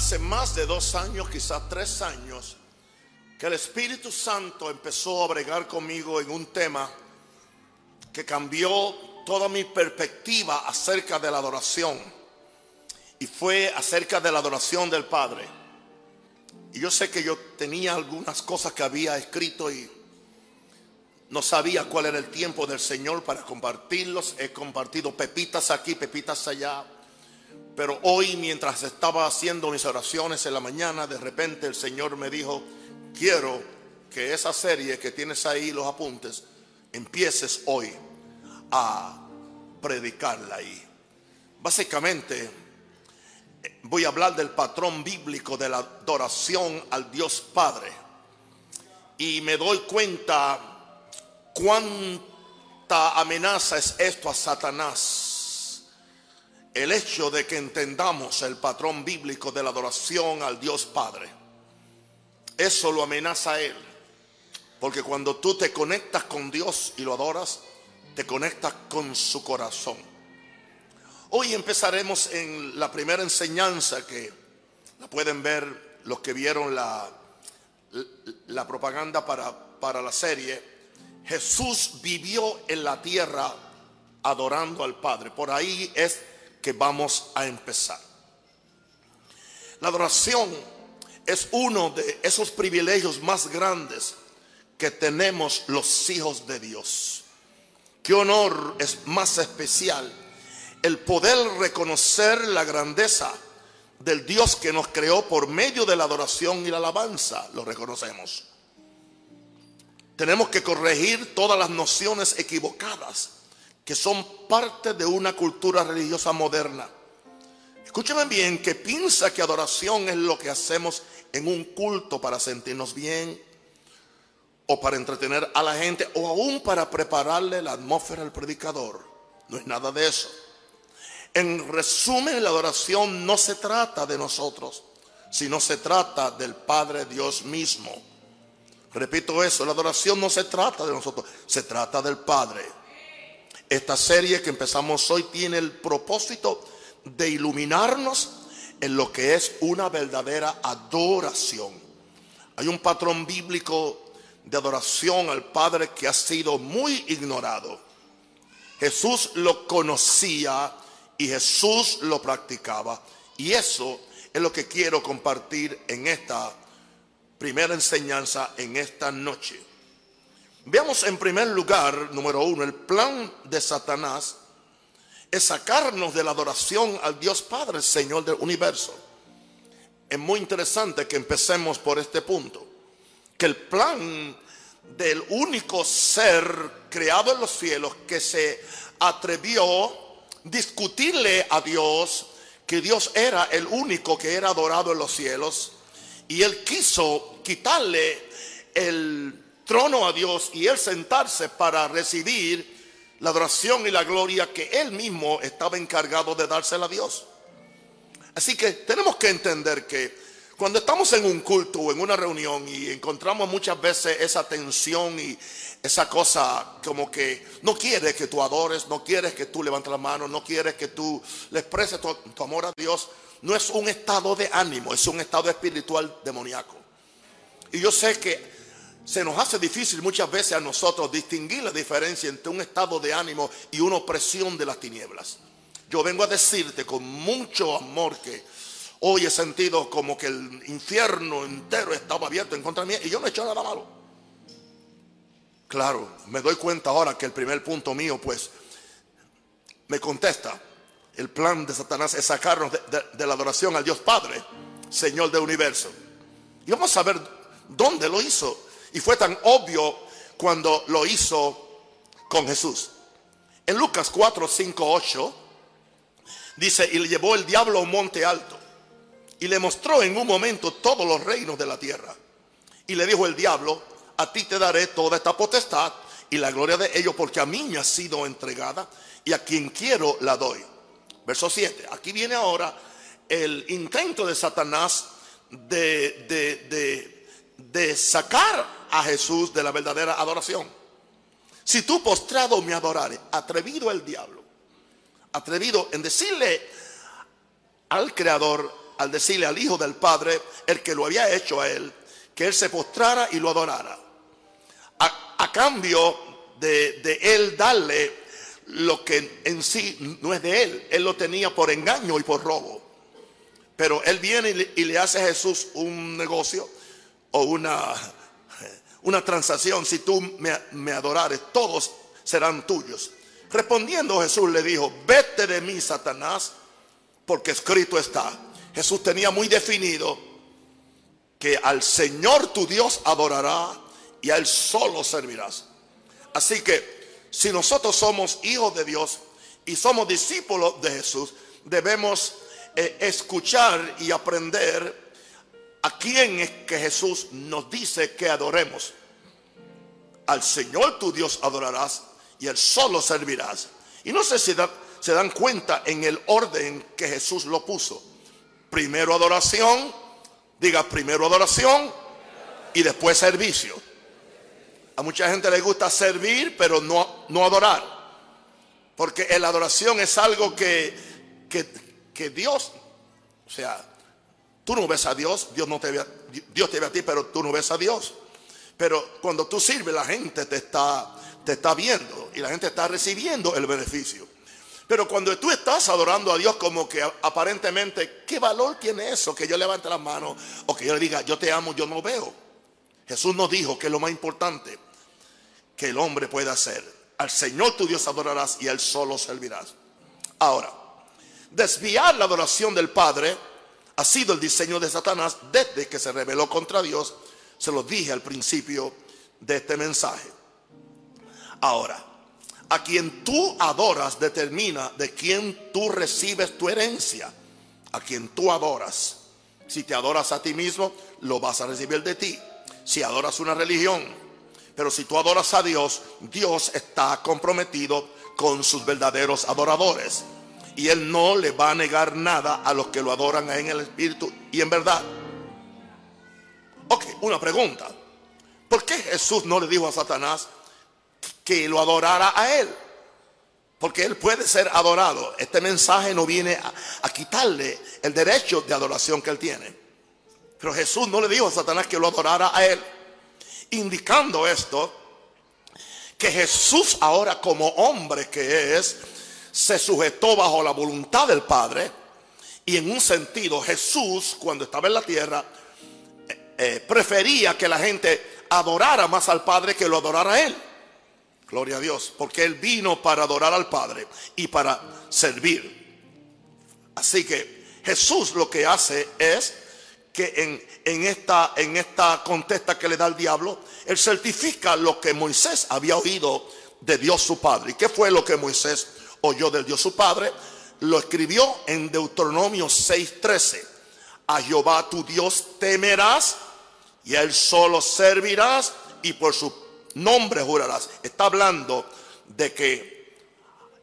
hace más de dos años, quizás tres años, que el Espíritu Santo empezó a bregar conmigo en un tema que cambió toda mi perspectiva acerca de la adoración. Y fue acerca de la adoración del Padre. Y yo sé que yo tenía algunas cosas que había escrito y no sabía cuál era el tiempo del Señor para compartirlos. He compartido pepitas aquí, pepitas allá. Pero hoy mientras estaba haciendo mis oraciones en la mañana, de repente el Señor me dijo, quiero que esa serie que tienes ahí, los apuntes, empieces hoy a predicarla ahí. Básicamente voy a hablar del patrón bíblico de la adoración al Dios Padre. Y me doy cuenta cuánta amenaza es esto a Satanás el hecho de que entendamos el patrón bíblico de la adoración al Dios Padre. Eso lo amenaza a Él. Porque cuando tú te conectas con Dios y lo adoras, te conectas con su corazón. Hoy empezaremos en la primera enseñanza que la pueden ver los que vieron la, la propaganda para, para la serie. Jesús vivió en la tierra adorando al Padre. Por ahí es que vamos a empezar. La adoración es uno de esos privilegios más grandes que tenemos los hijos de Dios. Qué honor es más especial el poder reconocer la grandeza del Dios que nos creó por medio de la adoración y la alabanza. Lo reconocemos. Tenemos que corregir todas las nociones equivocadas que son parte de una cultura religiosa moderna. Escúchame bien, que piensa que adoración es lo que hacemos en un culto para sentirnos bien o para entretener a la gente o aún para prepararle la atmósfera al predicador. No es nada de eso. En resumen, la adoración no se trata de nosotros, sino se trata del Padre Dios mismo. Repito eso, la adoración no se trata de nosotros, se trata del Padre. Esta serie que empezamos hoy tiene el propósito de iluminarnos en lo que es una verdadera adoración. Hay un patrón bíblico de adoración al Padre que ha sido muy ignorado. Jesús lo conocía y Jesús lo practicaba. Y eso es lo que quiero compartir en esta primera enseñanza, en esta noche. Veamos en primer lugar, número uno, el plan de Satanás es sacarnos de la adoración al Dios Padre, Señor del universo. Es muy interesante que empecemos por este punto, que el plan del único ser creado en los cielos que se atrevió a discutirle a Dios que Dios era el único que era adorado en los cielos y él quiso quitarle el trono a Dios y él sentarse para recibir la adoración y la gloria que él mismo estaba encargado de dársela a Dios. Así que tenemos que entender que cuando estamos en un culto o en una reunión y encontramos muchas veces esa tensión y esa cosa como que no quieres que tú adores, no quieres que tú levantes la mano, no quieres que tú le expreses tu, tu amor a Dios, no es un estado de ánimo, es un estado espiritual demoníaco. Y yo sé que se nos hace difícil muchas veces a nosotros distinguir la diferencia entre un estado de ánimo y una opresión de las tinieblas. Yo vengo a decirte con mucho amor que hoy he sentido como que el infierno entero estaba abierto en contra mí y yo no he hecho nada malo. Claro, me doy cuenta ahora que el primer punto mío pues me contesta. El plan de Satanás es sacarnos de, de la adoración al Dios Padre, Señor del universo. Y vamos a ver dónde lo hizo. Y fue tan obvio cuando lo hizo con Jesús. En Lucas 4, 5, 8 dice, y le llevó el diablo a un monte alto y le mostró en un momento todos los reinos de la tierra. Y le dijo el diablo, a ti te daré toda esta potestad y la gloria de ellos porque a mí me ha sido entregada y a quien quiero la doy. Verso 7. Aquí viene ahora el intento de Satanás de, de, de, de sacar a Jesús de la verdadera adoración. Si tú postrado me adorares, atrevido el diablo, atrevido en decirle al Creador, al decirle al Hijo del Padre, el que lo había hecho a él, que él se postrara y lo adorara. A, cambio de, él darle lo que en sí no es de él, él lo tenía por engaño y por robo. Pero él viene y le, hace a Jesús un negocio o una, una transacción. Si tú me, adorares, todos serán tuyos. Respondiendo Jesús le dijo, vete de mí, Satanás, porque escrito está. Jesús tenía muy definido que al Señor tu Dios adorará y a Él solo servirás. Así que si nosotros somos hijos de Dios y somos discípulos de Jesús, debemos eh, escuchar y aprender a quién es que Jesús nos dice que adoremos. Al Señor tu Dios adorarás y Él solo servirás. Y no sé si se dan cuenta en el orden que Jesús lo puso. Primero adoración, diga primero adoración y después servicio. A mucha gente le gusta servir, pero no, no adorar. Porque la adoración es algo que, que, Dios, o sea, tú no ves a Dios, Dios, no te ve, Dios te ve a ti, pero tú no ves a Dios. Pero cuando tú sirves, la gente te está te está viendo y la gente está recibiendo el beneficio. Pero cuando tú estás adorando a Dios como que aparentemente, ¿qué valor tiene eso? Que yo levante las manos o que yo le diga, yo te amo, yo no veo. Jesús nos dijo que es lo más importante que el hombre puede hacer. Al Señor tu Dios adorarás y a Él solo servirás. Ahora, desviar la adoración del Padre ha sido el diseño de Satanás desde que se rebeló contra Dios. Se lo dije al principio de este mensaje. Ahora, a quien tú adoras determina de quién tú recibes tu herencia. A quien tú adoras. Si te adoras a ti mismo, lo vas a recibir de ti. Si adoras una religión. Pero si tú adoras a Dios, Dios está comprometido con sus verdaderos adoradores. Y Él no le va a negar nada a los que lo adoran en el Espíritu y en verdad. Ok, una pregunta. ¿Por qué Jesús no le dijo a Satanás, que lo adorara a Él. Porque Él puede ser adorado. Este mensaje no viene a, quitarle el derecho de adoración que Él tiene. Pero Jesús no le dijo a Satanás que lo adorara a Él. Indicando esto, que Jesús ahora como hombre que es, se sujetó bajo la voluntad del Padre. Y en un sentido, Jesús, cuando estaba en la tierra, eh, eh, prefería que la gente adorara más al Padre que lo adorara a Él. Gloria a Dios, porque Él vino para adorar al Padre y para servir. Así que Jesús lo que hace es que en, en, esta, en esta contesta que le da el diablo, Él certifica lo que Moisés había oído de Dios su Padre. ¿Y qué fue lo que Moisés oyó del Dios su Padre? Lo escribió en Deuteronomio 6:13. A Jehová tu Dios temerás y a Él solo servirás y por su nombre jurarás. Está hablando de que,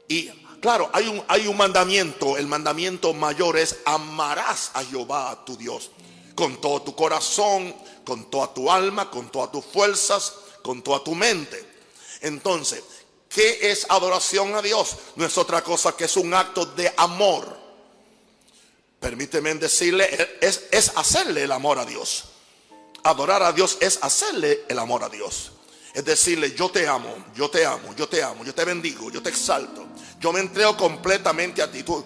y claro, hay un, hay un mandamiento, el mandamiento mayor es amarás a Jehová, tu Dios, con todo tu corazón, con toda tu alma, con todas tus fuerzas, con toda tu mente. Entonces, ¿qué es adoración a Dios? No es otra cosa que es un acto de amor. Permíteme decirle, es, es hacerle el amor a Dios. Adorar a Dios es hacerle el amor a Dios. Es decirle, yo te amo, yo te amo, yo te amo, yo te bendigo, yo te exalto. Yo me entrego completamente a ti. Tú,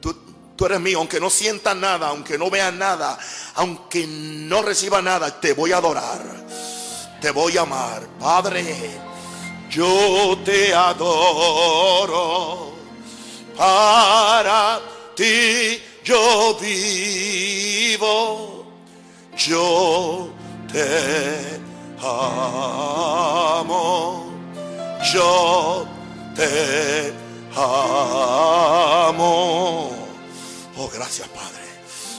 tú, eres mío, aunque no sienta nada, aunque no vea nada, aunque no reciba nada, te voy a adorar. Te voy a amar. Padre, yo te adoro. Para ti yo vivo. Yo te amo, yo te amo. Oh, gracias, Padre.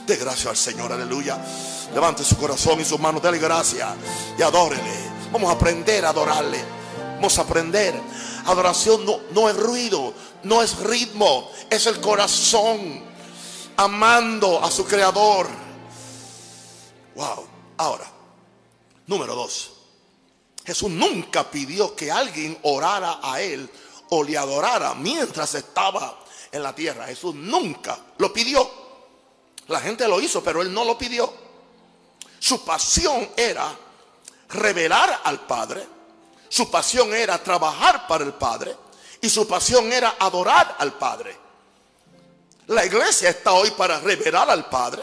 De gracias al Señor, aleluya. Levante su corazón y sus manos, dale gracias y adórele. Vamos a aprender a adorarle. A aprender. Adoración no, no es ruido, no es ritmo, es el corazón amando a su creador. Wow. Ahora, Número dos, Jesús nunca pidió que alguien orara a él o le adorara mientras estaba en la tierra. Jesús nunca lo pidió. La gente lo hizo, pero él no lo pidió. Su pasión era revelar al Padre. Su pasión era trabajar para el Padre. Y su pasión era adorar al Padre. La iglesia está hoy para revelar al Padre,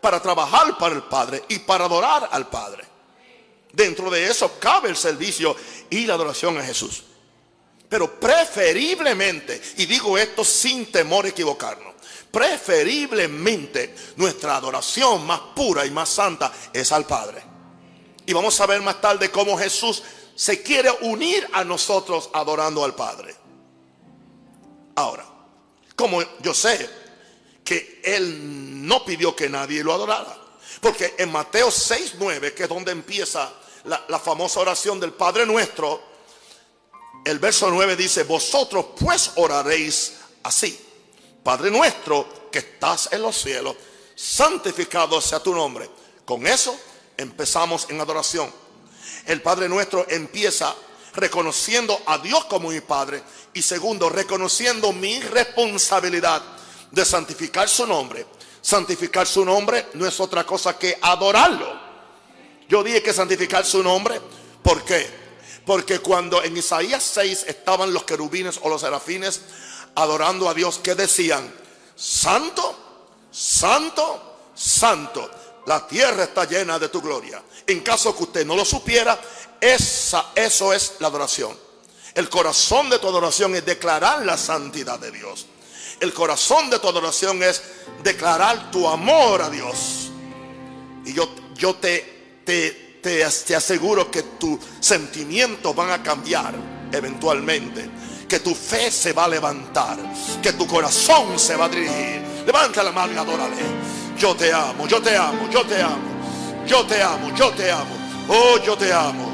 para trabajar para el Padre y para adorar al Padre. Dentro de eso cabe el servicio y la adoración a Jesús. Pero preferiblemente, y digo esto sin temor a equivocarnos, preferiblemente nuestra adoración más pura y más santa es al Padre. Y vamos a ver más tarde cómo Jesús se quiere unir a nosotros adorando al Padre. Ahora, como yo sé que Él no pidió que nadie lo adorara, porque en Mateo 6, 9, que es donde empieza la, la famosa oración del Padre nuestro, el verso 9 dice, vosotros pues oraréis así. Padre nuestro que estás en los cielos, santificado sea tu nombre. Con eso empezamos en adoración. El Padre nuestro empieza reconociendo a Dios como mi Padre y segundo, reconociendo mi responsabilidad de santificar su nombre. Santificar su nombre no es otra cosa que adorarlo. Yo dije que santificar su nombre, ¿por qué? Porque cuando en Isaías 6 estaban los querubines o los serafines adorando a Dios que decían, santo, santo, santo, la tierra está llena de tu gloria. En caso que usted no lo supiera, esa, eso es la adoración. El corazón de tu adoración es declarar la santidad de Dios. El corazón de tu adoración es declarar tu amor a Dios. Y yo, yo te, te, te, te aseguro que tus sentimientos van a cambiar eventualmente que tu fe se va a levantar, que tu corazón se va a dirigir. Levanta la mano y adórale. Yo te amo, yo te amo, yo te amo, yo te amo, yo te amo. Oh, yo te amo.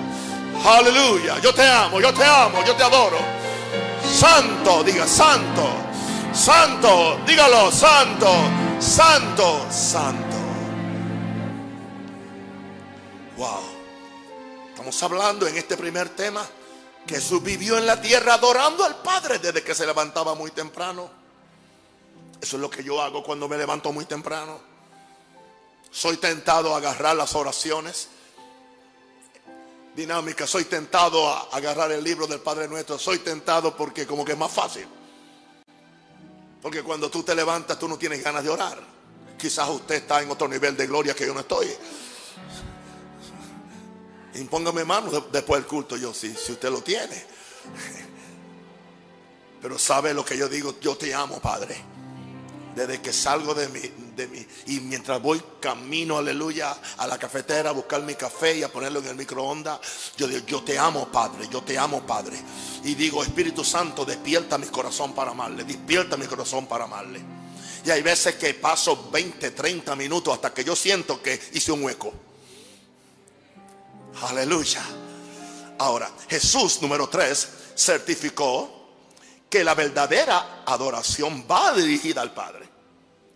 Aleluya, yo te amo, yo te amo, yo te adoro. Santo, diga santo, santo, dígalo, santo, santo, santo. Wow. Estamos hablando en este primer tema Jesús vivió en la tierra adorando al Padre desde que se levantaba muy temprano. Eso es lo que yo hago cuando me levanto muy temprano. Soy tentado a agarrar las oraciones dinámicas. Soy tentado a agarrar el libro del Padre Nuestro. Soy tentado porque como que es más fácil. Porque cuando tú te levantas tú no tienes ganas de orar. Quizás usted está en otro nivel de gloria que yo no estoy. Impóngame mano después del culto. Yo, si, si usted lo tiene. Pero sabe lo que yo digo. Yo te amo, Padre. Desde que salgo de mi, de mi. Y mientras voy camino, aleluya, a la cafetera a buscar mi café y a ponerlo en el microondas. Yo digo, yo te amo, Padre. Yo te amo, Padre. Y digo, Espíritu Santo, despierta mi corazón para amarle. Despierta mi corazón para amarle. Y hay veces que paso 20, 30 minutos hasta que yo siento que hice un hueco. Aleluya. Ahora, Jesús, número 3, certificó que la verdadera adoración va dirigida al Padre.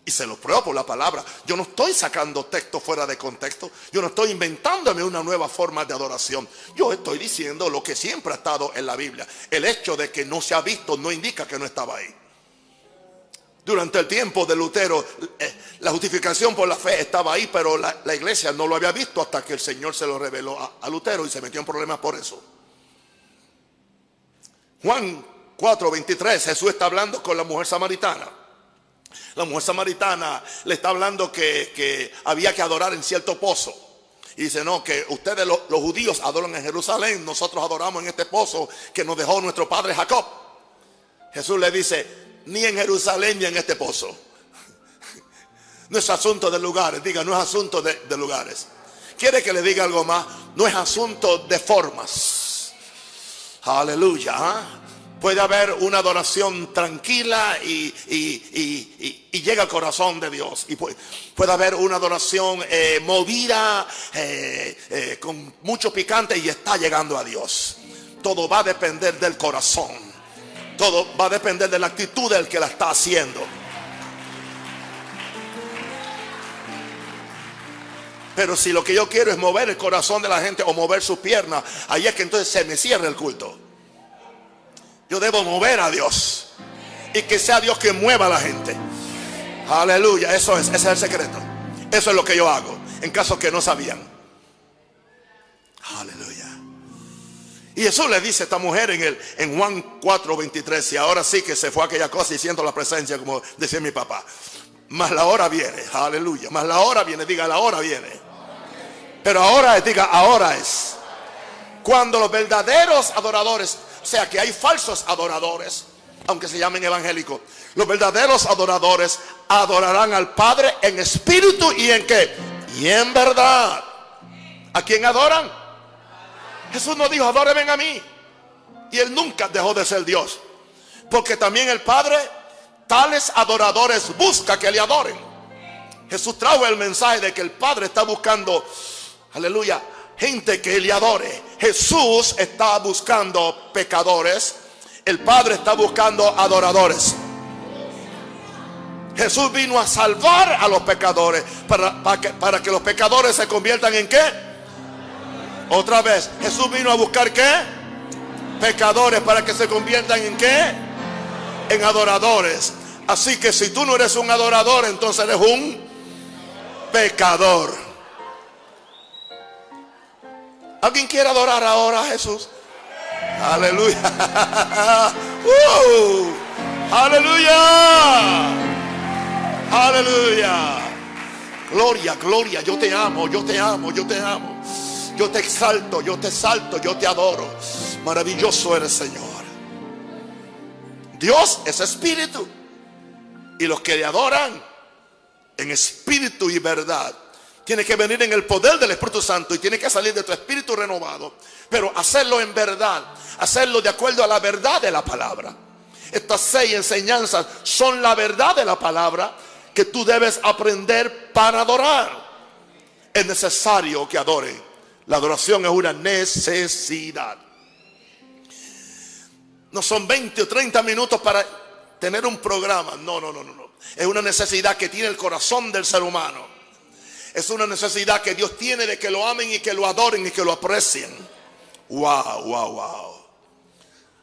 Y se lo pruebo por la palabra. Yo no estoy sacando texto fuera de contexto. Yo no estoy inventándome una nueva forma de adoración. Yo estoy diciendo lo que siempre ha estado en la Biblia. El hecho de que no se ha visto no indica que no estaba ahí. Durante el tiempo de Lutero, eh, la justificación por la fe estaba ahí, pero la, iglesia no lo había visto hasta que el Señor se lo reveló a, Lutero y se metió en problemas por eso. Juan 4:23, Jesús está hablando con la mujer samaritana. La mujer samaritana le está hablando que, había que adorar en cierto pozo. Y dice, no, que ustedes los, judíos adoran en Jerusalén, nosotros adoramos en este pozo que nos dejó nuestro padre Jacob. Jesús le dice, ni en Jerusalén ni en este pozo. No es asunto de lugares, diga, no es asunto de, lugares. ¿Quiere que le diga algo más? No es asunto de formas. Aleluya. ¿ah? Puede haber una adoración tranquila y, llega al corazón de Dios. Puede, haber una adoración eh, movida eh, eh, con mucho picante y está llegando a Dios. Todo va a depender del corazón. Todo va a depender de la actitud del que la está haciendo. Pero si lo que yo quiero es mover el corazón de la gente o mover sus piernas, ahí es que entonces se me cierra el culto. Yo debo mover a Dios. Y que sea Dios que mueva a la gente. Aleluya, eso es, ese es el secreto. Eso es lo que yo hago, en caso que no sabían. Aleluya. Y Jesús le dice a esta mujer en, el, en Juan 4, 23, y ahora sí que se fue aquella cosa y siento la presencia, como decía mi papá. Más la hora viene, aleluya. Más la hora viene, diga la hora viene. Pero ahora es, diga ahora es. Cuando los verdaderos adoradores, o sea que hay falsos adoradores, aunque se llamen evangélicos, los verdaderos adoradores adorarán al Padre en espíritu y en qué? Y en verdad. ¿A quién adoran? Jesús no dijo, adórenme a mí. Y él nunca dejó de ser Dios. Porque también el Padre, tales adoradores, busca que le adoren. Jesús trajo el mensaje de que el Padre está buscando, aleluya, gente que le adore. Jesús está buscando pecadores. El Padre está buscando adoradores. Jesús vino a salvar a los pecadores para, que, para que los pecadores se conviertan en qué? Otra vez, Jesús vino a buscar qué? Pecadores para que se conviertan en qué? En adoradores. Así que si tú no eres un adorador, entonces eres un pecador. ¿Alguien quiere adorar ahora a Jesús? Aleluya. Uh, aleluya. Aleluya. Gloria, gloria. Yo te amo, yo te amo, yo te amo. Yo te exalto, yo te exalto, yo te adoro. Maravilloso eres, Señor. Dios es espíritu. Y los que le adoran en espíritu y verdad, tiene que venir en el poder del Espíritu Santo y tiene que salir de tu espíritu renovado. Pero hacerlo en verdad, hacerlo de acuerdo a la verdad de la palabra. Estas seis enseñanzas son la verdad de la palabra que tú debes aprender para adorar. Es necesario que adoren. La adoración es una necesidad. No son 20 o 30 minutos para tener un programa. No, no, no, no. Es una necesidad que tiene el corazón del ser humano. Es una necesidad que Dios tiene de que lo amen y que lo adoren y que lo aprecien. Wow, wow, wow.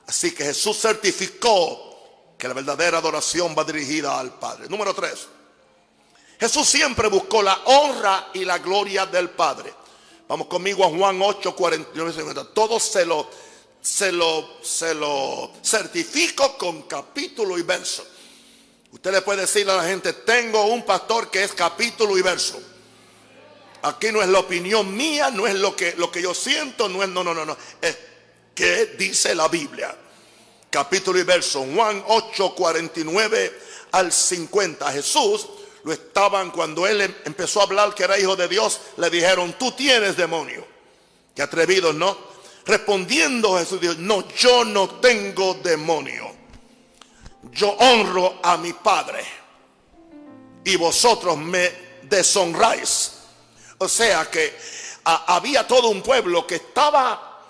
Así que Jesús certificó que la verdadera adoración va dirigida al Padre. Número 3. Jesús siempre buscó la honra y la gloria del Padre. Vamos conmigo a Juan 8, 49, 50. Todo se lo, se lo, se lo certifico con capítulo y verso. Usted le puede decir a la gente, tengo un pastor que es capítulo y verso. Aquí no es la opinión mía, no es lo que, lo que yo siento, no es, no, no, no, no. Es que dice la Biblia. Capítulo y verso. Juan 8, 49 al 50. Jesús lo estaban cuando él em, empezó a hablar que era hijo de Dios, le dijeron, tú tienes demonio. Qué atrevidos, ¿no? Respondiendo Jesús dijo, no, yo no tengo demonio. Yo honro a mi Padre y vosotros me deshonráis. O sea que había todo un pueblo que estaba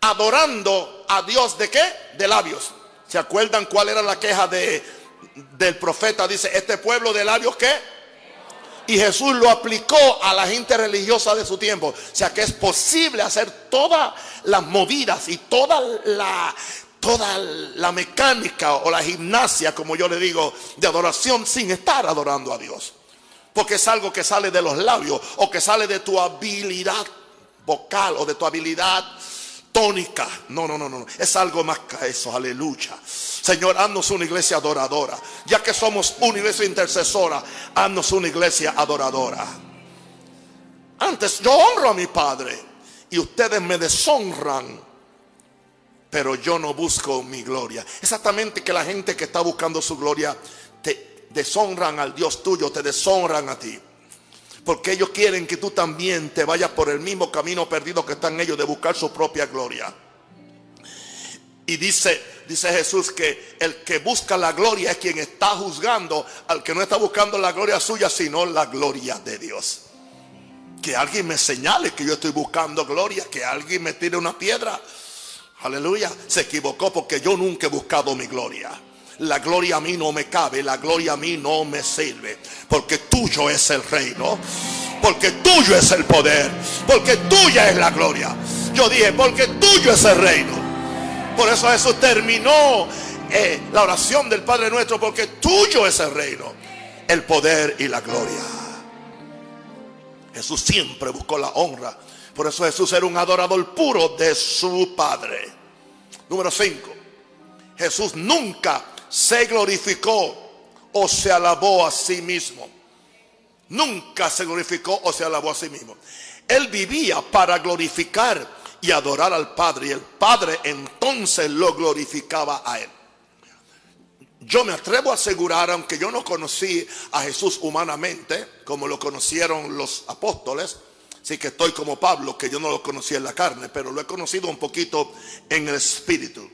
adorando a Dios de qué? De labios. ¿Se acuerdan cuál era la queja de, del profeta dice, este pueblo de labios que y Jesús lo aplicó a la gente religiosa de su tiempo. O sea que es posible hacer todas las movidas y toda la, toda la mecánica o la gimnasia, como yo le digo, de adoración sin estar adorando a Dios. Porque es algo que sale de los labios o que sale de tu habilidad vocal o de tu habilidad tónica. No, no, no, no. Es algo más que eso. Aleluya. Señor, haznos una iglesia adoradora. Ya que somos una iglesia intercesora, haznos una iglesia adoradora. Antes yo honro a mi Padre y ustedes me deshonran, pero yo no busco mi gloria. Exactamente que la gente que está buscando su gloria deshonran al Dios tuyo, te deshonran a ti. Porque ellos quieren que tú también te vayas por el mismo camino perdido que están ellos de buscar su propia gloria. Y dice, dice Jesús que el que busca la gloria es quien está juzgando al que no está buscando la gloria suya, sino la gloria de Dios. Que alguien me señale que yo estoy buscando gloria, que alguien me tire una piedra. Aleluya. Se equivocó porque yo nunca he buscado mi gloria. La gloria a mí no me cabe, la gloria a mí no me sirve. Porque tuyo es el reino. Porque tuyo es el poder. Porque tuya es la gloria. Yo dije, porque tuyo es el reino. Por eso Jesús terminó eh, la oración del Padre nuestro, porque tuyo es el reino. el poder y la gloria. Jesús siempre buscó la honra. Por eso Jesús era un adorador puro de su Padre. Número 5. Jesús nunca se glorificó o se alabó a sí mismo. Nunca se glorificó o se alabó a sí mismo. Él vivía para glorificar y adorar al Padre. Y el Padre entonces lo glorificaba a él. Yo me atrevo a asegurar, aunque yo no conocí a Jesús humanamente, como lo conocieron los apóstoles, sí que estoy como Pablo, que yo no lo conocí en la carne, pero lo he conocido un poquito en el espíritu.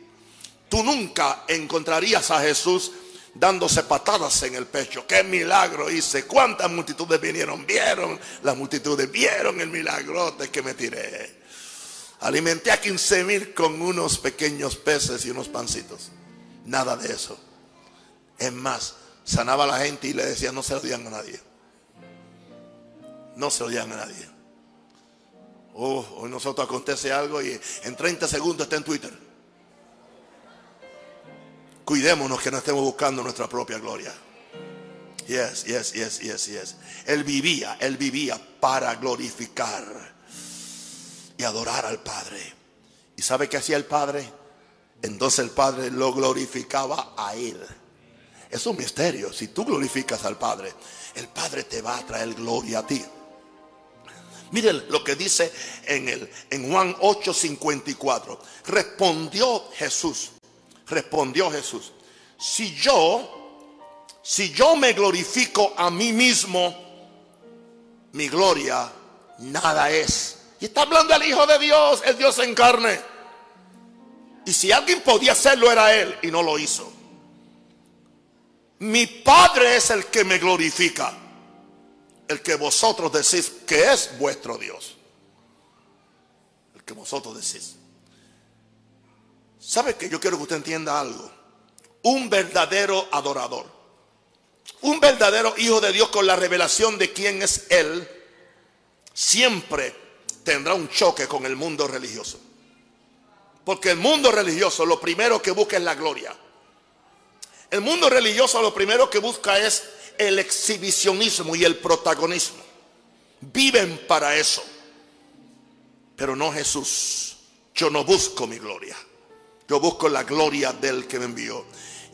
Tú nunca encontrarías a Jesús dándose patadas en el pecho. Qué milagro hice. ¿Cuántas multitudes vinieron? Vieron, las multitudes vieron el milagrote que me tiré. Alimenté a 15 mil con unos pequeños peces y unos pancitos. Nada de eso. Es más, sanaba a la gente y le decía, no se lo a nadie. No se lo digan a nadie. Oh, hoy nosotros acontece algo y en 30 segundos está en Twitter. Cuidémonos que no estemos buscando nuestra propia gloria. Yes, yes, yes, yes, yes. Él vivía, él vivía para glorificar y adorar al Padre. ¿Y sabe qué hacía el Padre? Entonces el Padre lo glorificaba a él. Es un misterio. Si tú glorificas al Padre, el Padre te va a traer gloria a ti. Miren lo que dice en, el, en Juan 8:54. Respondió Jesús respondió Jesús, si yo, si yo me glorifico a mí mismo, mi gloria nada es. Y está hablando el Hijo de Dios, el Dios en carne. Y si alguien podía hacerlo era Él y no lo hizo. Mi Padre es el que me glorifica. El que vosotros decís que es vuestro Dios. El que vosotros decís. ¿Sabe que yo quiero que usted entienda algo? Un verdadero adorador, un verdadero hijo de Dios con la revelación de quién es Él, siempre tendrá un choque con el mundo religioso. Porque el mundo religioso lo primero que busca es la gloria. El mundo religioso lo primero que busca es el exhibicionismo y el protagonismo. Viven para eso. Pero no Jesús. Yo no busco mi gloria. Yo busco la gloria del que me envió.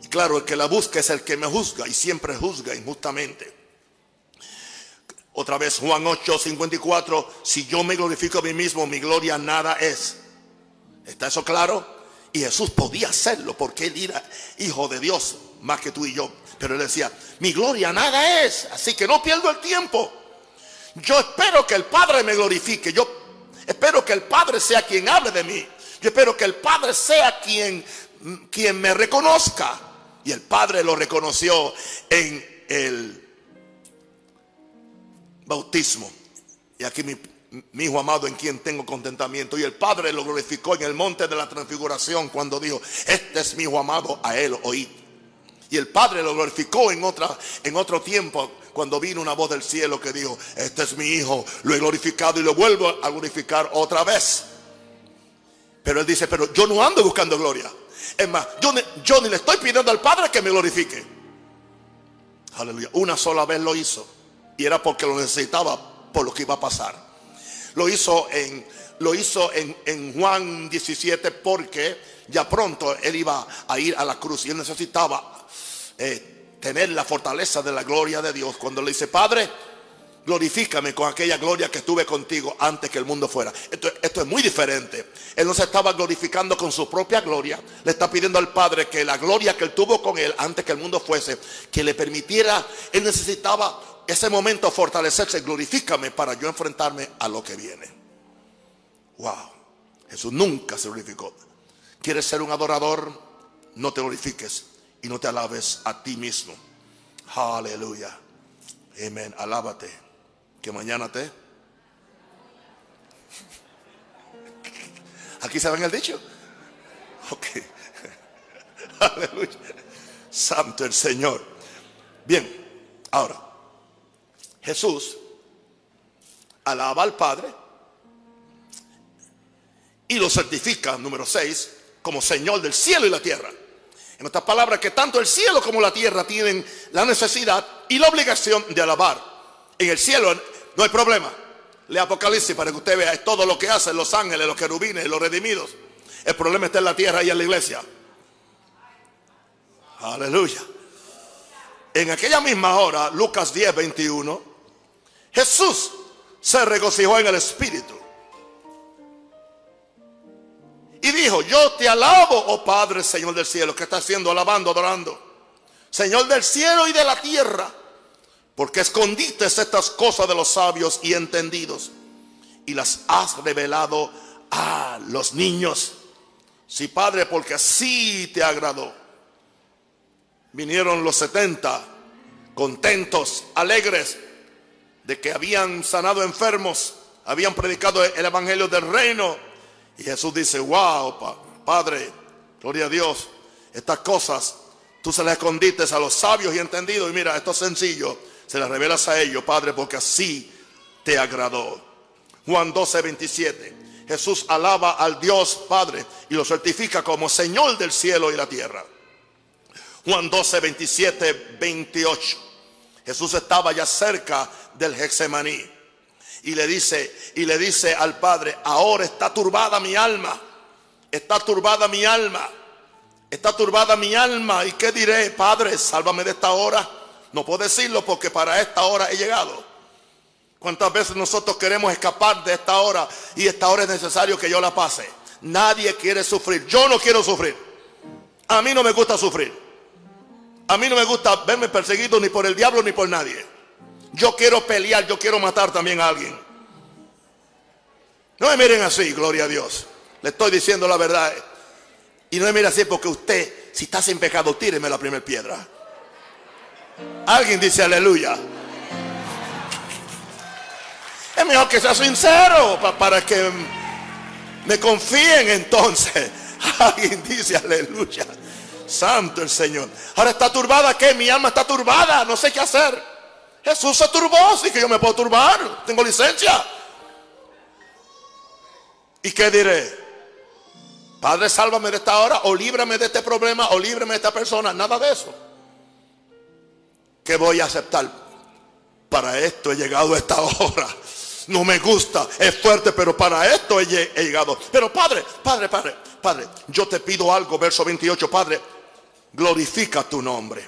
Y claro, el que la busca es el que me juzga y siempre juzga injustamente. Otra vez Juan 8, 54, si yo me glorifico a mí mismo, mi gloria nada es. ¿Está eso claro? Y Jesús podía hacerlo porque él era hijo de Dios más que tú y yo. Pero él decía, mi gloria nada es, así que no pierdo el tiempo. Yo espero que el Padre me glorifique. Yo espero que el Padre sea quien hable de mí. Yo espero que el Padre sea quien, quien me reconozca. Y el Padre lo reconoció en el bautismo. Y aquí mi, hijo amado en quien tengo contentamiento. Y el Padre lo glorificó en el monte de la transfiguración cuando dijo, este es mi hijo amado, a él oí. Y el Padre lo glorificó en, otra, en otro tiempo cuando vino una voz del cielo que dijo, este es mi hijo, lo he glorificado y lo vuelvo a glorificar otra vez. Pero él dice, pero yo no ando buscando gloria. Es más, yo, ni le estoy pidiendo al Padre que me glorifique. Aleluya. Una sola vez lo hizo. Y era porque lo necesitaba por lo que iba a pasar. Lo hizo en, lo hizo en, Juan 17 porque ya pronto él iba a ir a la cruz y él necesitaba eh, tener la fortaleza de la gloria de Dios. Cuando le dice, Padre, glorifícame con aquella gloria que estuve contigo antes que el mundo fuera. Esto, esto, es muy diferente. Él no se estaba glorificando con su propia gloria. Le está pidiendo al Padre que la gloria que él tuvo con él antes que el mundo fuese, que le permitiera, él necesitaba ese momento fortalecerse. Glorifícame para yo enfrentarme a lo que viene. Wow. Jesús nunca se glorificó. ¿Quieres ser un adorador? No te glorifiques y no te alabes a ti mismo. Aleluya. Amén. Alábate que mañana te. Aquí saben el dicho. Ok. Aleluya. Santo el Señor. Bien, ahora, Jesús alaba al Padre y lo certifica, número 6, como Señor del cielo y la tierra. En otras palabras, que tanto el cielo como la tierra tienen la necesidad y la obligación de alabar. En el cielo no hay problema. Le Apocalipsis para que usted vea, es todo lo que hacen los ángeles, los querubines, los redimidos. El problema está en la tierra y en la iglesia. Aleluya. En aquella misma hora, Lucas 10, 21, Jesús se regocijó en el Espíritu. Y dijo, yo te alabo, oh Padre, Señor del cielo, que está haciendo, alabando, adorando. Señor del cielo y de la tierra porque escondiste estas cosas de los sabios y entendidos y las has revelado a los niños. Sí, Padre, porque así te agradó. Vinieron los 70 contentos, alegres de que habían sanado enfermos, habían predicado el evangelio del reino. Y Jesús dice, wow, Padre, gloria a Dios, estas cosas tú se las escondiste a los sabios y entendidos. Y mira, esto es sencillo se las revelas a ellos, Padre, porque así te agradó. Juan 12, 27. Jesús alaba al Dios Padre y lo certifica como Señor del cielo y la tierra. Juan 12, 27, 28. Jesús estaba ya cerca del Hexemaní y le dice y le dice al Padre, "Ahora está turbada mi alma. Está turbada mi alma. Está turbada mi alma, ¿y qué diré, Padre? Sálvame de esta hora." No puedo decirlo porque para esta hora he llegado. ¿Cuántas veces nosotros queremos escapar de esta hora y esta hora es necesario que yo la pase? Nadie quiere sufrir. Yo no quiero sufrir. A mí no me gusta sufrir. A mí no me gusta verme perseguido ni por el diablo ni por nadie. Yo quiero pelear, yo quiero matar también a alguien. No me miren así, gloria a Dios. Le estoy diciendo la verdad. Y no me miren así porque usted, si está sin pecado, tíreme la primera piedra. Alguien dice aleluya. Es mejor que sea sincero para que me confíen entonces. Alguien dice aleluya. Santo el Señor. Ahora está turbada que mi alma está turbada. No sé qué hacer. Jesús se turbó. Sí que yo me puedo turbar. Tengo licencia. ¿Y qué diré? Padre, sálvame de esta hora. O líbrame de este problema. O líbrame de esta persona. Nada de eso. ¿Qué voy a aceptar? Para esto he llegado a esta hora. No me gusta, es fuerte, pero para esto he, llegado. Pero Padre, Padre, Padre, Padre, yo te pido algo, verso 28, Padre, glorifica tu nombre.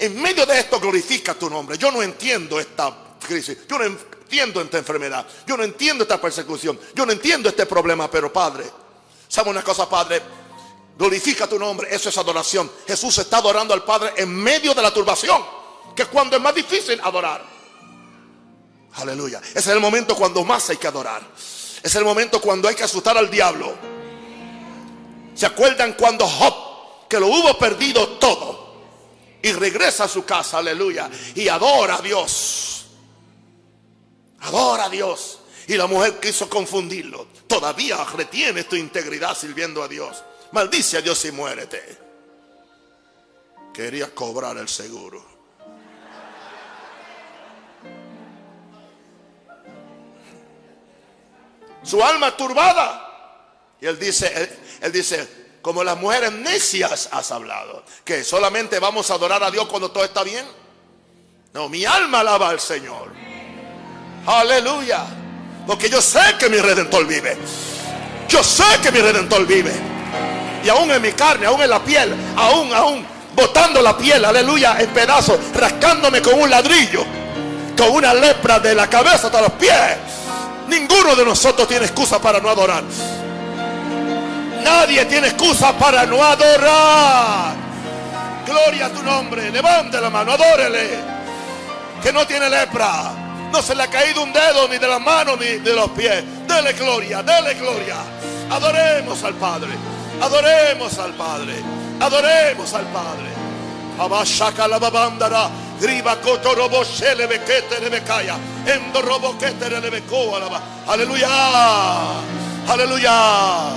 En medio de esto glorifica tu nombre. Yo no entiendo esta crisis. Yo no entiendo esta enfermedad. Yo no entiendo esta persecución. Yo no entiendo este problema, pero Padre, ¿sabe una cosa, Padre? Glorifica tu nombre, eso es adoración. Jesús está adorando al Padre en medio de la turbación, que es cuando es más difícil adorar. Aleluya. Ese es el momento cuando más hay que adorar. Es el momento cuando hay que asustar al diablo. ¿Se acuerdan cuando Job, que lo hubo perdido todo, y regresa a su casa, aleluya, y adora a Dios? Adora a Dios. Y la mujer quiso confundirlo. Todavía retiene tu integridad sirviendo a Dios. Maldice a Dios y muérete. Quería cobrar el seguro. Su alma turbada. Y él dice, él, dice, como las mujeres necias has hablado, que solamente vamos a adorar a Dios cuando todo está bien. No, mi alma alaba al Señor. Aleluya. Porque yo sé que mi redentor vive. Yo sé que mi redentor vive y aún en mi carne, aún en la piel, aún, aún, botando la piel, aleluya, en pedazos, rascándome con un ladrillo, con una lepra de la cabeza hasta los pies. Ninguno de nosotros tiene excusa para no adorar. Nadie tiene excusa para no adorar. Gloria a tu nombre. Levante la mano, adórele. Que no tiene lepra. No se le ha caído un dedo ni de las manos ni de los pies. Dele gloria, dele gloria. Adoremos al Padre. Adoremos al Padre. Adoremos al Padre. Abashaka la babandara. Riba koto robo shele bekete le bekaya. Endo robo kete le alaba. Aleluya. Aleluya.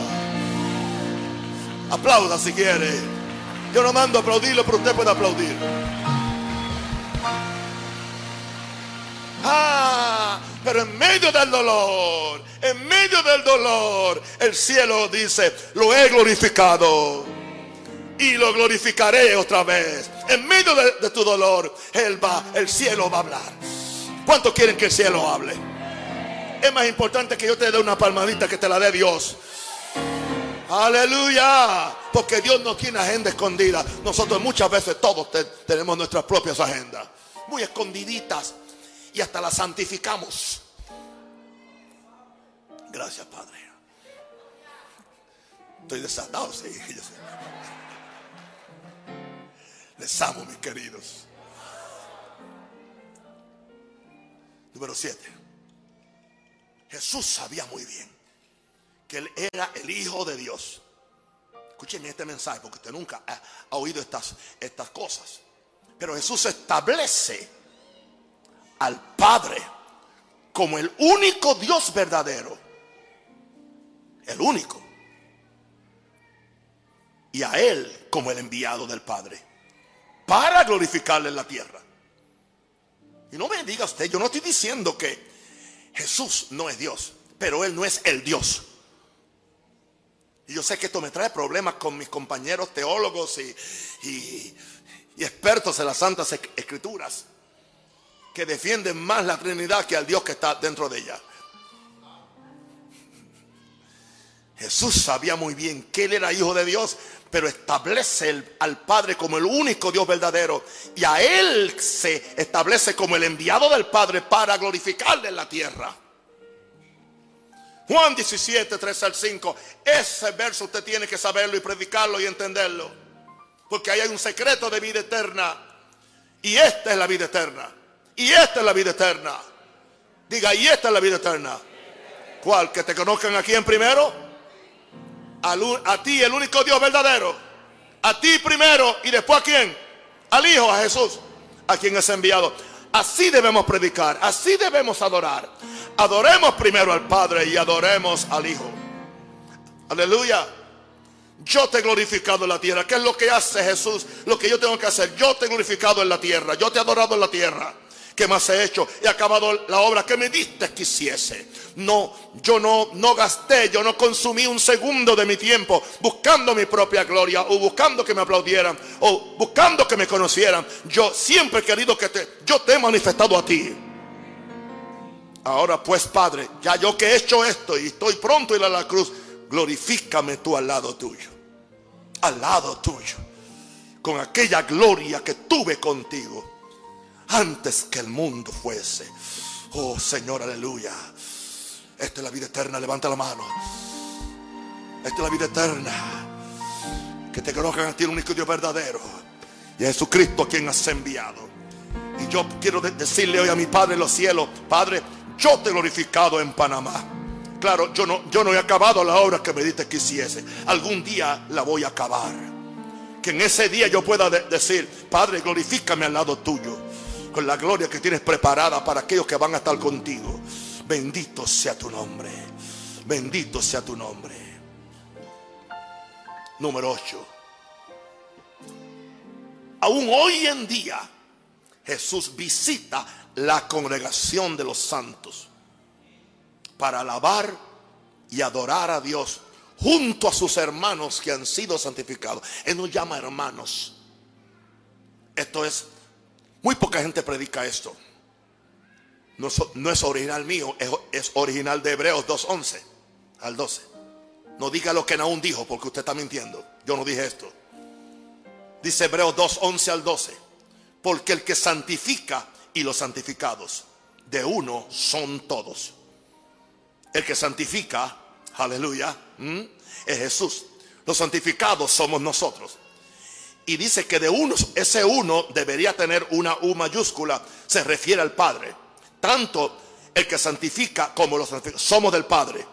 Aplauda si quiere. Yo no mando aplaudirlo, pero usted puede aplaudir. Ah, pero en medio del dolor, en medio del dolor, el cielo dice, lo he glorificado. y lo glorificaré otra vez. En medio de, tu dolor, Él va, el cielo va a hablar. ¿Cuántos quieren que el cielo hable? Es más importante que yo te dé una palmadita que te la dé Dios. Aleluya. Porque Dios no tiene agenda escondida. Nosotros muchas veces todos tenemos nuestras propias agendas. Muy escondiditas. Y hasta las santificamos. Gracias, Padre. Estoy desatado, sí. Les amo, mis queridos. Número 7. Jesús sabía muy bien que él era el Hijo de Dios. Escúcheme este mensaje porque usted nunca ha, oído estas, estas cosas. Pero Jesús establece al Padre como el único Dios verdadero. El único. Y a Él como el enviado del Padre. Para glorificarle en la tierra. Y no me diga usted, yo no estoy diciendo que Jesús no es Dios, pero Él no es el Dios. Y yo sé que esto me trae problemas con mis compañeros teólogos y, expertos en las santas escrituras, que defienden más la Trinidad que al Dios que está dentro de ella. Jesús sabía muy bien que él era hijo de Dios, pero establece al Padre como el único Dios verdadero. Y a Él se establece como el enviado del Padre para glorificarle en la tierra. Juan 17, 3 al 5. Ese verso usted tiene que saberlo y predicarlo y entenderlo. Porque ahí hay un secreto de vida eterna. Y esta es la vida eterna. Y esta es la vida eterna. Diga, y esta es la vida eterna. ¿Cuál? ¿Que te conozcan aquí en primero? a ti, el único Dios verdadero. A ti primero y después a quién? Al Hijo, a Jesús, a quien es enviado. Así debemos predicar, así debemos adorar. Adoremos primero al Padre y adoremos al Hijo. Aleluya. Yo te he glorificado en la tierra. ¿Qué es lo que hace Jesús? Lo que yo tengo que hacer. Yo te he glorificado en la tierra. Yo te he adorado en la tierra. ¿Qué más he hecho? He acabado la obra que me diste que hiciese. No, yo no, no gasté, yo no consumí un segundo de mi tiempo buscando mi propia gloria o buscando que me aplaudieran o buscando que me conocieran. Yo siempre he querido que te, yo te he manifestado a ti. Ahora pues, Padre, ya yo que he hecho esto y estoy pronto a ir a la cruz, glorifícame tú al lado tuyo. Al lado tuyo. Con aquella gloria que tuve contigo antes que el mundo fuese. Oh Señor, aleluya. Esta es la vida eterna. Levanta la mano. Esta es la vida eterna. Que te conozcan a ti el único Dios verdadero. Y a Jesucristo a quien has enviado. Y yo quiero decirle hoy a mi Padre en los cielos, Padre, yo te he glorificado en Panamá. Claro, yo no, yo no he acabado la obra que me diste que hiciese. Algún día la voy a acabar. Que en ese día yo pueda decir, Padre, glorifícame al lado tuyo con la gloria que tienes preparada para aquellos que van a estar contigo. Bendito sea tu nombre. Bendito sea tu nombre. Número 8. Aún hoy en día Jesús visita la congregación de los santos para alabar y adorar a Dios junto a sus hermanos que han sido santificados. Él nos llama hermanos. Esto es muy poca gente predica esto. No, es original mío, es, original de Hebreos 2.11 al 12. No diga lo que aún dijo porque usted está mintiendo. Yo no dije esto. Dice Hebreos 2.11 al 12. Porque el que santifica y los santificados de uno son todos. El que santifica, aleluya, es Jesús. Los santificados somos nosotros y dice que de uno, ese uno debería tener una U mayúscula, se refiere al Padre. Tanto el que santifica como los somos del Padre.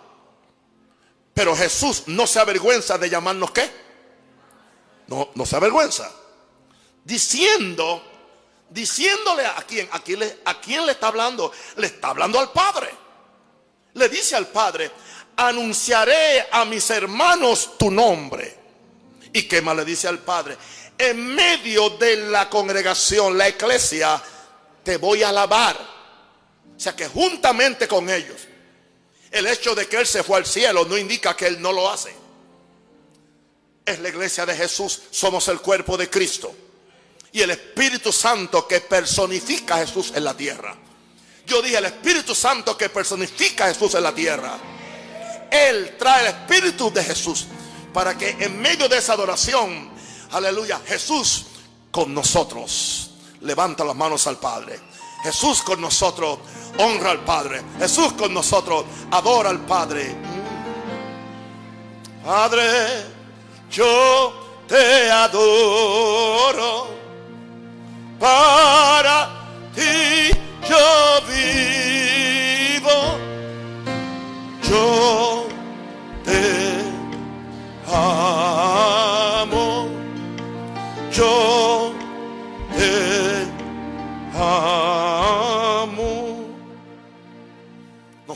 Pero Jesús no se avergüenza de llamarnos qué? No, no se avergüenza. Diciendo, diciéndole a quién, a quién, le, a quién le está hablando, le está hablando al Padre. Le dice al Padre, anunciaré a mis hermanos tu nombre. ¿Y qué más le dice al Padre? En medio de la congregación, la iglesia, te voy a alabar. O sea que juntamente con ellos, el hecho de que Él se fue al cielo no indica que Él no lo hace. es la iglesia de Jesús, somos el cuerpo de Cristo. Y el Espíritu Santo que personifica a Jesús en la tierra. Yo dije el Espíritu Santo que personifica a Jesús en la tierra. Él trae el Espíritu de Jesús para que en medio de esa adoración, aleluya, Jesús con nosotros levanta las manos al Padre. Jesús con nosotros honra al Padre. Jesús con nosotros adora al Padre. Padre, yo te adoro. Para ti yo vivo. Yo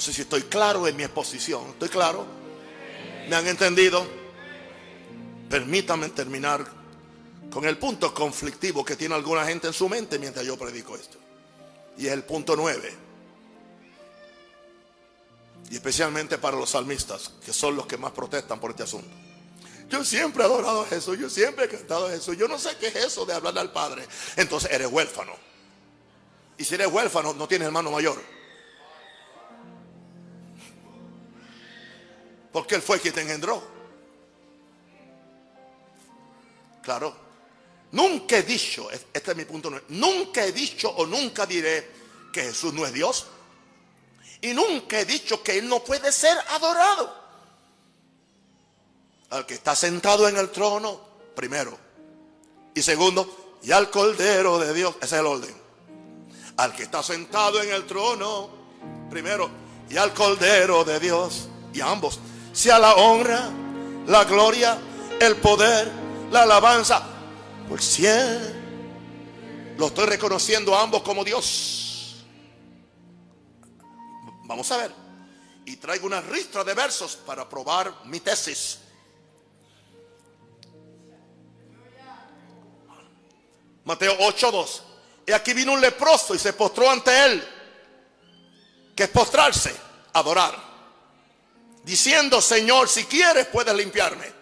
sé si estoy claro en mi exposición. ¿Estoy claro? ¿Me han entendido? Permítame terminar con el punto conflictivo que tiene alguna gente en su mente mientras yo predico esto. Y es el punto 9. Y especialmente para los salmistas, que son los que más protestan por este asunto. Yo siempre he adorado a Jesús, yo siempre he cantado a Jesús. Yo no sé qué es eso de hablar al Padre. Entonces eres huérfano. Y si eres huérfano, no tienes hermano mayor. Porque Él fue quien te engendró. Claro. Nunca he dicho, este es mi punto, nunca he dicho o nunca diré que Jesús no es Dios. Y nunca he dicho que Él no puede ser adorado. Al que está sentado en el trono, primero. Y segundo, y al Cordero de Dios, ese es el orden. Al que está sentado en el trono, primero, y al Cordero de Dios. Y ambos, sea la honra, la gloria, el poder, la alabanza, por siempre. Lo estoy reconociendo a ambos como Dios. Vamos a ver. Y traigo una ristra de versos para probar mi tesis. Mateo 8:2. Y aquí vino un leproso y se postró ante él. Que es postrarse, adorar. Diciendo, Señor, si quieres puedes limpiarme.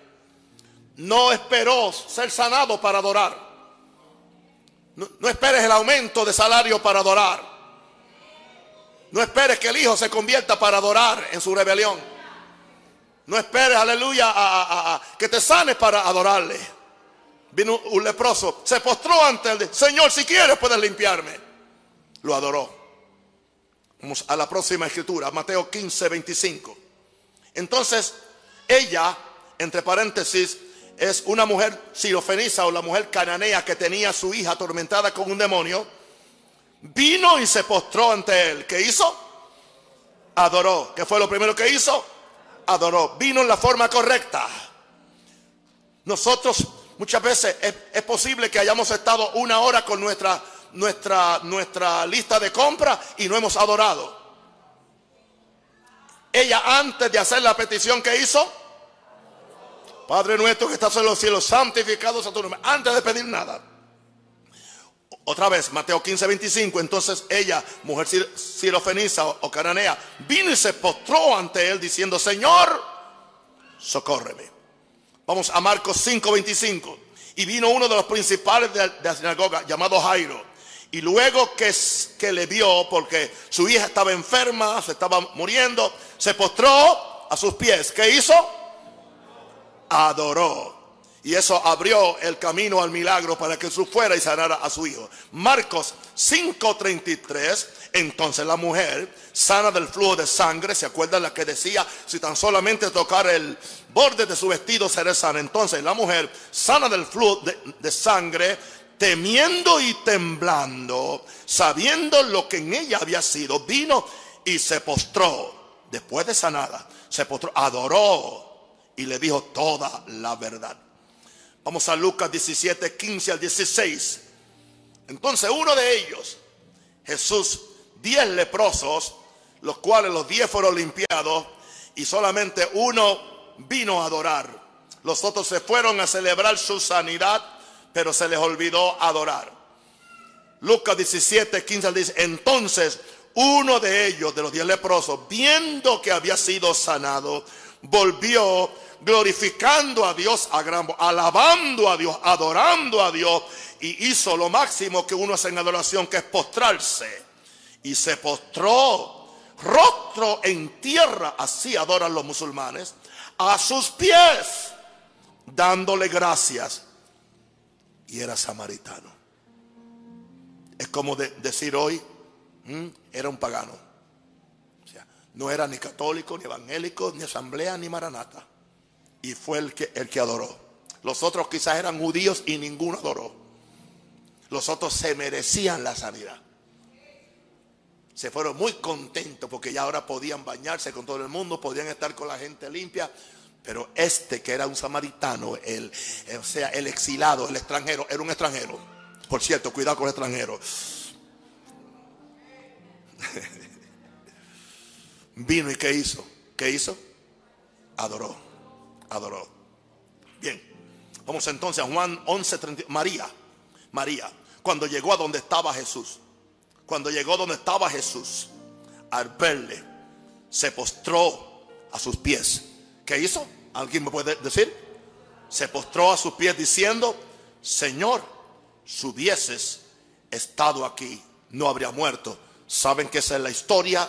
No esperó ser sanado para adorar. No, no, esperes el aumento de salario para adorar. No esperes que el hijo se convierta para adorar en su rebelión. No esperes, aleluya, a, que te sanes para adorarle. Vino un leproso, se postró ante él. Señor, si quieres puedes limpiarme. Lo adoró. Vamos a la próxima escritura, Mateo 15, 25. Entonces, ella, entre paréntesis, es una mujer sirofeniza o la mujer cananea que tenía a su hija atormentada con un demonio. Vino y se postró ante él. ¿Qué hizo? Adoró. ¿Qué fue lo primero que hizo? Adoró. Vino en la forma correcta. Nosotros muchas veces es, es posible que hayamos estado una hora con nuestra, nuestra, nuestra lista de compra y no hemos adorado. Ella antes de hacer la petición que hizo, Padre nuestro que estás en los cielos, santificado sea tu nombre, antes de pedir nada. Otra vez, Mateo 15, 25. Entonces ella, mujer sirofeniza o, cananea, vino y se postró ante él diciendo, Señor, socórreme. Vamos a Marcos 5, 25. Y vino uno de los principales de la sinagoga llamado Jairo. Y luego que, que le vio, porque su hija estaba enferma, se estaba muriendo, se postró a sus pies. ¿Qué hizo? Adoró. Y eso abrió el camino al milagro para que Jesús fuera y sanara a su hijo. Marcos 5:33. Entonces la mujer sana del flujo de sangre. ¿Se acuerdan la que decía? Si tan solamente tocar el borde de su vestido seré sana. Entonces la mujer sana del flujo de, de sangre temiendo y temblando, sabiendo lo que en ella había sido, vino y se postró, después de sanada, se postró, adoró y le dijo toda la verdad. Vamos a Lucas 17, 15 al 16. Entonces uno de ellos, Jesús, diez leprosos, los cuales los diez fueron limpiados y solamente uno vino a adorar. Los otros se fueron a celebrar su sanidad pero se les olvidó adorar. Lucas 17, 15 dice, entonces uno de ellos, de los diez leprosos, viendo que había sido sanado, volvió glorificando a Dios a gran voz, alabando a Dios, adorando a Dios. Y hizo lo máximo que uno hace en adoración, que es postrarse. Y se postró rostro en tierra, así adoran los musulmanes, a sus pies, dándole gracias. Y era samaritano. Es como decir hoy, era un pagano. O sea, no era ni católico, ni evangélico, ni asamblea, ni maranata. Y fue el que, el que adoró. Los otros quizás eran judíos y ninguno adoró. Los otros se merecían la sanidad. Se fueron muy contentos porque ya ahora podían bañarse con todo el mundo, podían estar con la gente limpia. Pero este que era un samaritano, el, o sea, el exilado, el extranjero, era un extranjero. Por cierto, cuidado con el extranjero. Vino y ¿qué hizo? ¿Qué hizo? Adoró, adoró. Bien, vamos entonces a Juan 11, María, María, cuando llegó a donde estaba Jesús, cuando llegó donde estaba Jesús, al verle, se postró a sus pies. ¿Qué hizo? ¿Alguien me puede decir? Se postró a sus pies diciendo, Señor, si hubieses estado aquí, no habría muerto. Saben que esa es la historia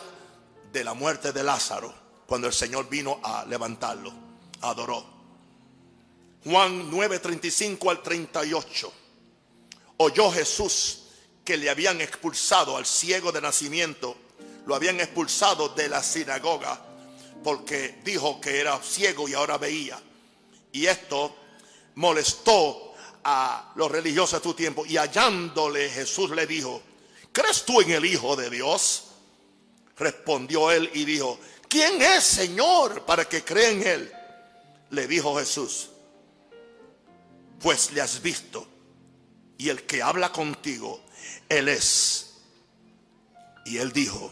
de la muerte de Lázaro, cuando el Señor vino a levantarlo, adoró. Juan 9:35 al 38. Oyó Jesús que le habían expulsado al ciego de nacimiento, lo habían expulsado de la sinagoga porque dijo que era ciego y ahora veía. Y esto molestó a los religiosos de tu tiempo y hallándole Jesús le dijo, ¿crees tú en el Hijo de Dios? Respondió él y dijo, ¿quién es Señor para que crea en él? Le dijo Jesús, pues le has visto y el que habla contigo, él es. Y él dijo,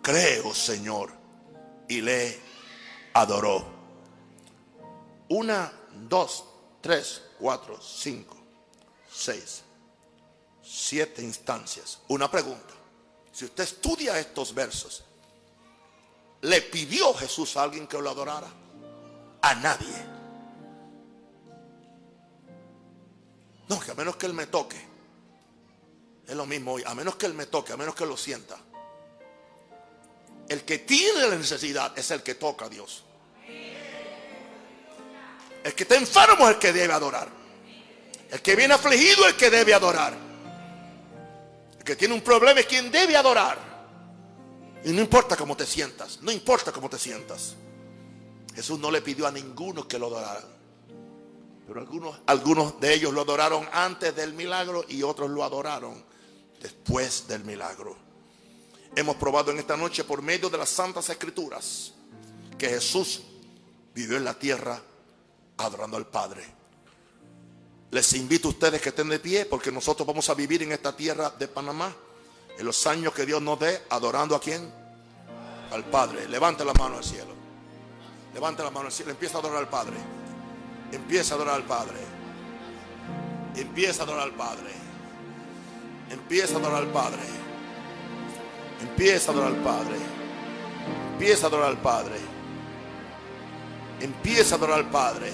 creo Señor, y le adoró. Una, dos, tres, cuatro, cinco, seis siete instancias. Una pregunta. Si usted estudia estos versos, ¿le pidió Jesús a alguien que lo adorara? A nadie. No, que a menos que Él me toque. Es lo mismo hoy. A menos que Él me toque, a menos que lo sienta. El que tiene la necesidad es el que toca a Dios. El que está enfermo es el que debe adorar. El que viene afligido es el que debe adorar. El que tiene un problema es quien debe adorar. Y no importa cómo te sientas, no importa cómo te sientas. Jesús no le pidió a ninguno que lo adorara. Pero algunos, algunos de ellos lo adoraron antes del milagro y otros lo adoraron después del milagro. Hemos probado en esta noche por medio de las santas escrituras que Jesús vivió en la tierra adorando al Padre. Les invito a ustedes que estén de pie porque nosotros vamos a vivir en esta tierra de Panamá en los años que Dios nos dé adorando a quién? Al Padre. Levante la mano al cielo. Levante la mano al cielo. Empieza a adorar al Padre. Empieza a adorar al Padre. Empieza a adorar al Padre. Empieza a adorar al Padre. Empieza a adorar al Padre. Empieza a adorar al Padre. Empieza a adorar al Padre.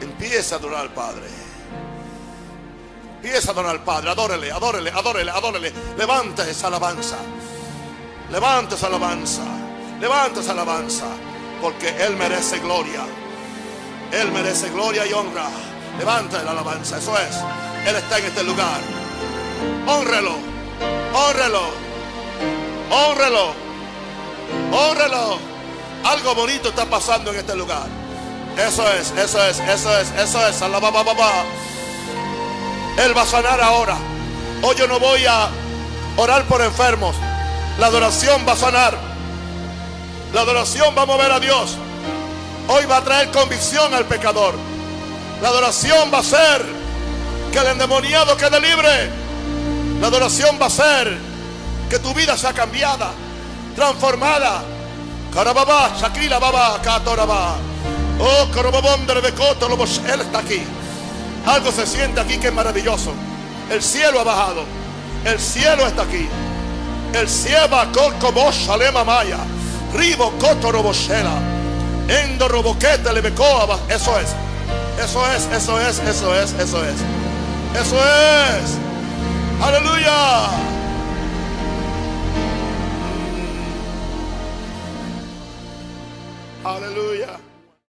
Empieza a adorar al Padre. Empieza a adorar al Padre. Adórele, adórele, adórele, adórele. Levanta esa alabanza. Levanta esa alabanza. Levanta esa alabanza. Porque Él merece gloria. Él merece gloria y honra. Levanta la alabanza. Eso es. Él está en este lugar. Honrelo. Honrelo. Honrelo. Honrelo. Algo bonito está pasando en este lugar. Eso es, eso es, eso es, eso es. Él va a sanar ahora. Hoy yo no voy a orar por enfermos. La adoración va a sanar. La adoración va a mover a Dios. Hoy va a traer convicción al pecador. La adoración va a ser que el endemoniado quede libre. La adoración va a ser que tu vida sea cambiada, transformada. Carababa, Shakila Baba, Katoraba. Oh, Él está aquí. Algo se siente aquí que es maravilloso. El cielo ha bajado. El cielo está aquí. El cielo como Shalema Maya. Ribo Endo roboquete le becoaba. Eso es. Eso es, eso es, eso es, eso es. Eso es. Aleluya. Aleluya.